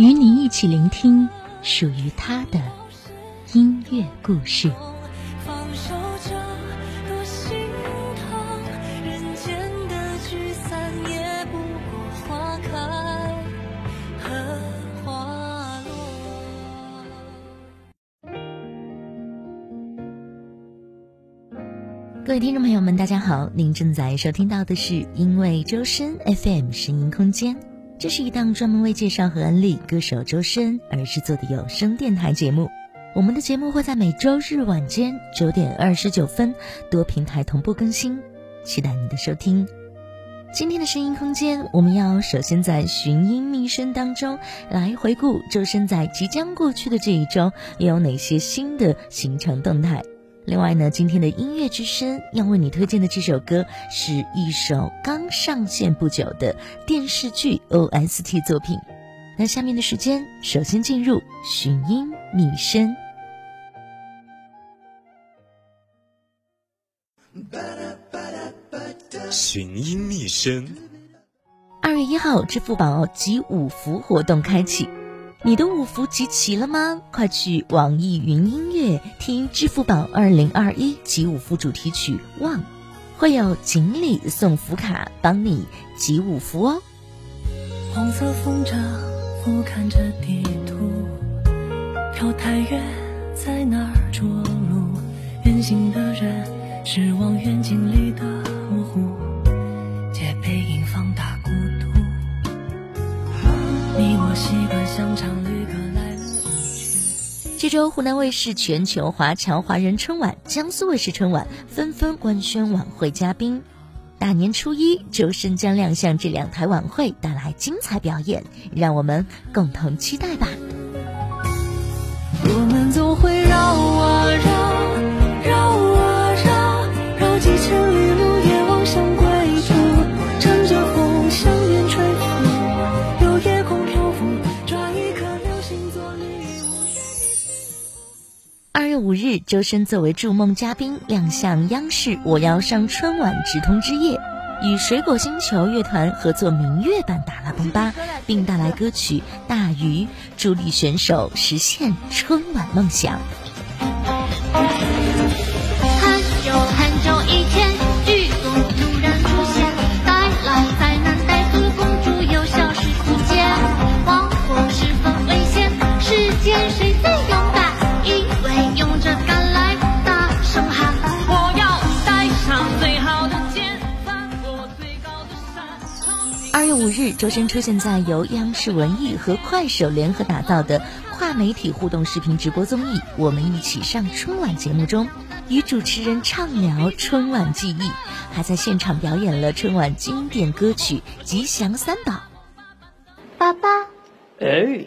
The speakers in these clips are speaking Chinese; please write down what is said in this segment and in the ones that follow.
与你一起聆听属于他的音乐故事。各位听众朋友们，大家好！您正在收听到的是《因为周深 FM 声音空间》，这是一档专门为介绍和安利歌手周深而制作的有声电台节目。我们的节目会在每周日晚间九点二十九分多平台同步更新，期待你的收听。今天的声音空间，我们要首先在寻音觅声当中来回顾周深在即将过去的这一周有哪些新的行程动态。另外呢，今天的音乐之声要为你推荐的这首歌是一首刚上线不久的电视剧 OST 作品。那下面的时间，首先进入寻音觅声。寻音觅声。二月一号，支付宝集五福活动开启。你的五福集齐了吗？快去网易云音乐听支付宝二零二一集五福主题曲《望》，会有锦鲤送福卡帮你集五福哦。黄色风筝俯瞰着地图，飘太远在哪儿着陆？远行的人是望远镜里的这周湖南卫视全球华侨华人春晚、江苏卫视春晚纷纷官宣晚会嘉宾。大年初一，周深将亮相这两台晚会，带来精彩表演，让我们共同期待吧。我们总会绕啊绕，五日，周深作为筑梦嘉宾亮相央视《我要上春晚》直通之夜，与水果星球乐团合作民乐版《达拉崩吧》，并带来歌曲《大鱼》，助力选手实现春晚梦想。很久很久以前，日，周深出现在由央视文艺和快手联合打造的跨媒体互动视频直播综艺《我们一起上春晚》节目中，与主持人畅聊春晚记忆，还在现场表演了春晚经典歌曲《吉祥三宝》。爸爸，哎，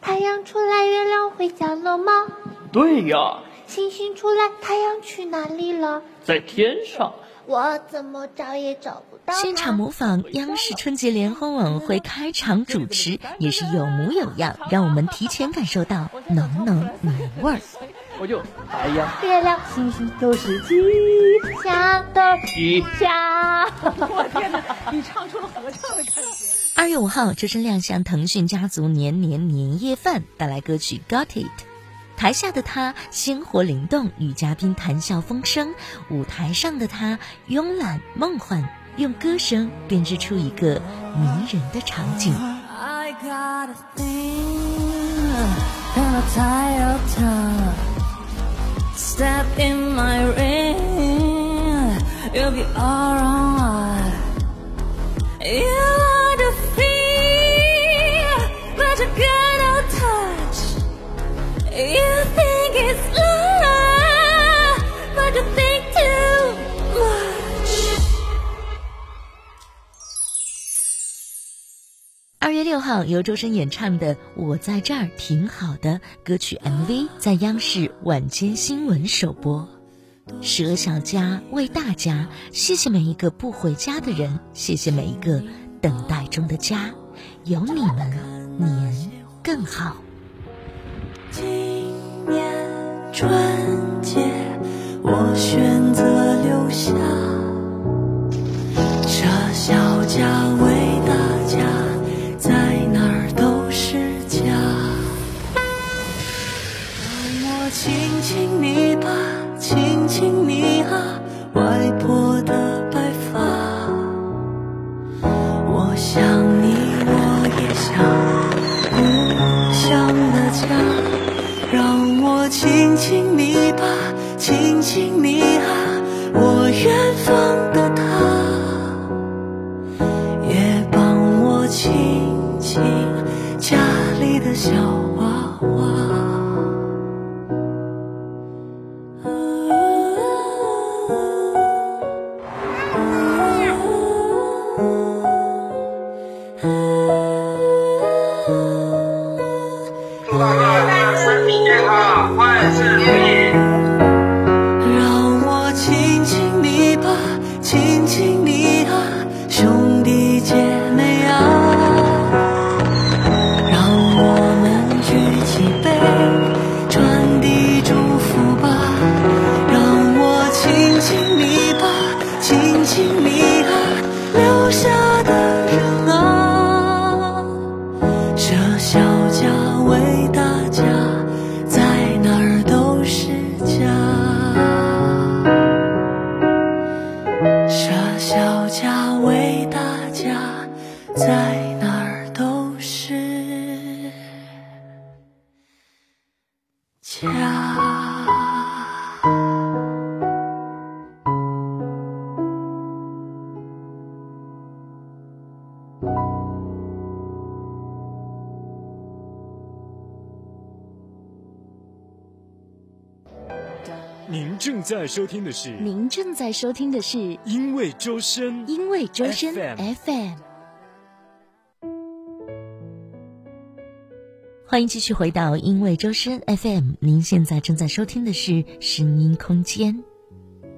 太阳出来，月亮回家了吗？对呀，星星出来，太阳去哪里了？在天上。我怎么找也找不到。现场模仿央视春节联欢晚会开场主持，也是有模有样，让我们提前感受到浓浓年味儿。我就哎呀月亮、星星都是吉祥的吉。祥。我天哪，你唱出了合唱的感觉。二月五号，周深亮相腾讯家族年年年夜饭，带来歌曲《Got It》。台下的他鲜活灵动，与嘉宾谈笑风生；舞台上的他慵懒梦幻，用歌声编织出一个迷人的场景。I 由周深演唱的《我在这儿挺好的》歌曲 MV 在央视晚间新闻首播。舍小家为大家，谢谢每一个不回家的人，谢谢每一个等待中的家，有你们，年更好。今年春正在收听的是《您正在收听的是因为周深》，因为周深 FM FM。欢迎继续回到因为周深 FM，您现在正在收听的是声音空间。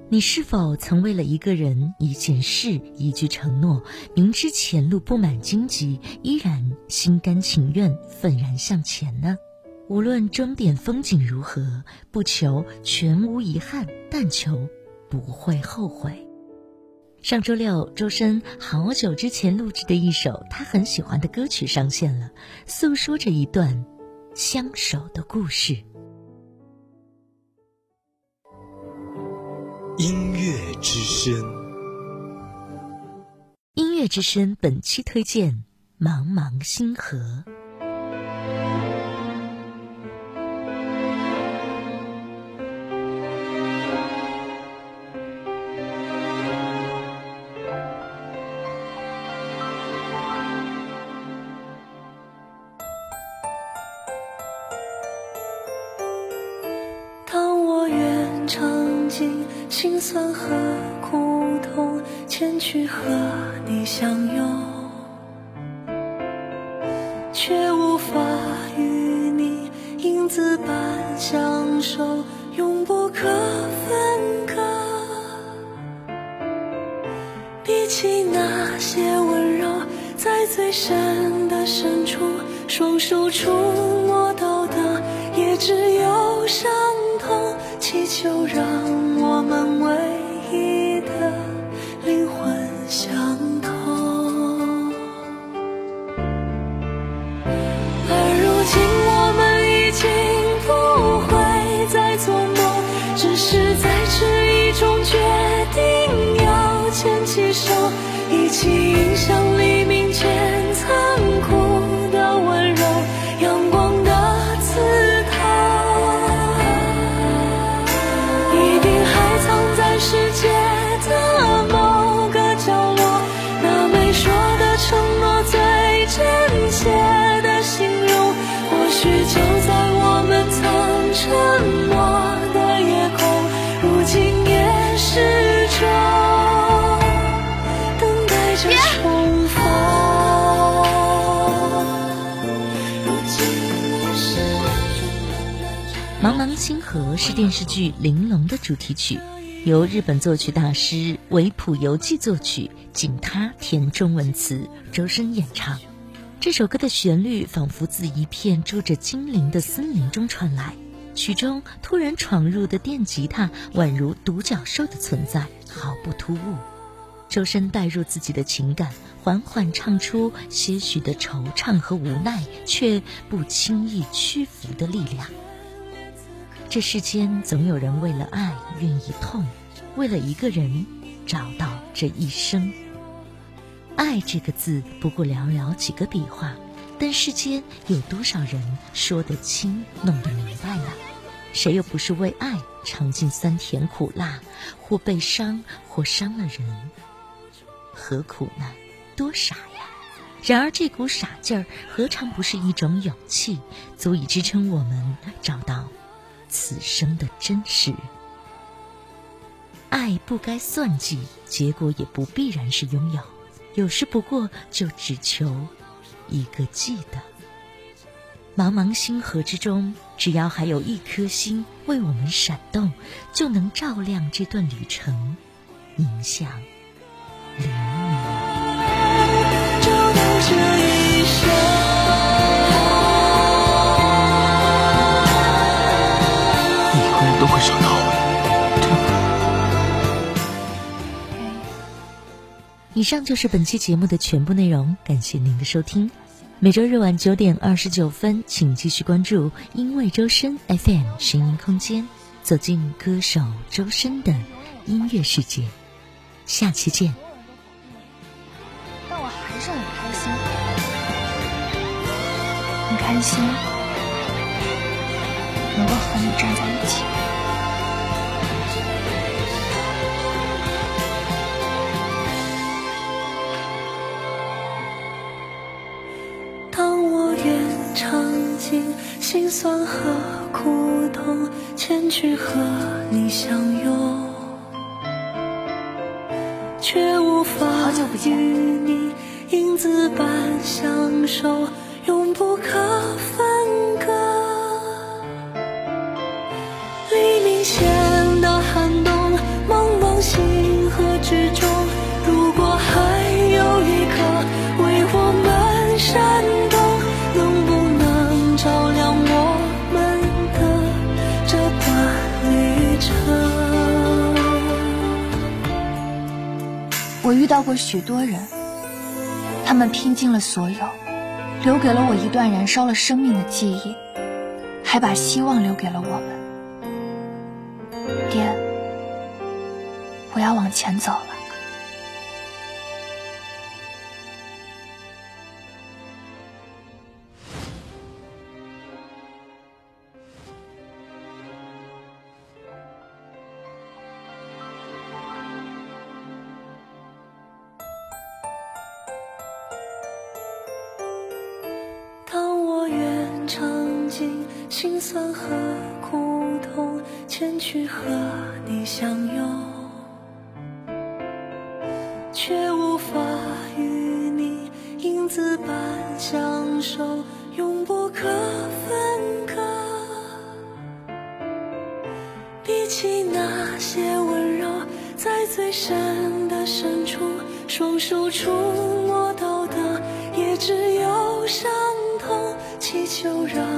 你是否曾为了一个人、一件事、一句承诺，明知前路布满荆棘，依然心甘情愿、愤然向前呢？无论终点风景如何，不求全无遗憾，但求不会后悔。上周六，周深好久之前录制的一首他很喜欢的歌曲上线了，诉说着一段相守的故事。音乐之声。音乐之声本期推荐《茫茫星河》。不可分割。比起那些温柔，在最深的深处，双手触摸到的也只有伤痛。祈求让我们为手，一起迎向黎明前残酷。茫茫星河是电视剧《玲珑》的主题曲，由日本作曲大师尾浦由纪作曲，井他填中文词，周深演唱。这首歌的旋律仿佛自一片住着精灵的森林中传来，曲中突然闯入的电吉他宛如独角兽的存在，毫不突兀。周深带入自己的情感，缓缓唱出些许的惆怅和无奈，却不轻易屈服的力量。这世间总有人为了爱愿意痛，为了一个人找到这一生。爱这个字不过寥寥几个笔画，但世间有多少人说得清、弄得明白呢？谁又不是为爱尝尽酸甜苦辣，或被伤，或伤了人？何苦呢？多傻呀！然而这股傻劲儿，何尝不是一种勇气，足以支撑我们找到此生的真实？爱不该算计，结果也不必然是拥有。有时不过就只求一个记得。茫茫星河之中，只要还有一颗星为我们闪动，就能照亮这段旅程，迎向以上就是本期节目的全部内容，感谢您的收听。每周日晚九点二十九分，请继续关注“因为周深 FM” 声音空间，走进歌手周深的音乐世界。下期见。但我还是很开心，很开心能够和你站在一起。辛酸和苦痛，前去和你相拥，却无法与你影子般相守，永不可分遇到过许多人，他们拼尽了所有，留给了我一段燃烧了生命的记忆，还把希望留给了我们。爹，我要往前走了。尝尽心酸和苦痛，前去和你相拥，却无法与你影子般相守，永不可分割。比起那些温柔，在最深的深处，双手触摸到的也只有伤。就让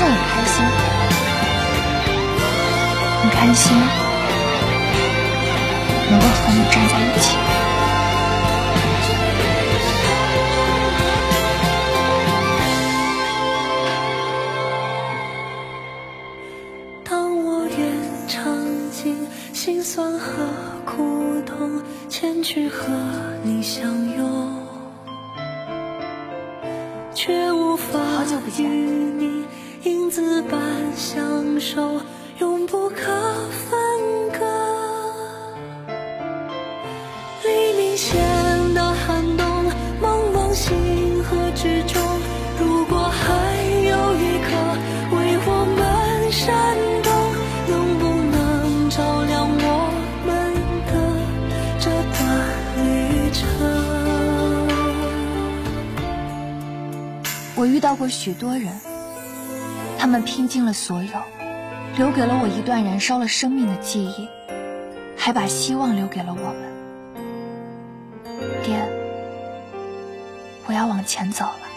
让很开心。很开心。手永不可分割。黎明前的寒冬茫茫星河之中如果还有一颗为我们闪动能不能照亮我们的这段旅程。我遇到过许多人他们拼尽了所有留给了我一段燃烧了生命的记忆，还把希望留给了我们。爹。我要往前走了。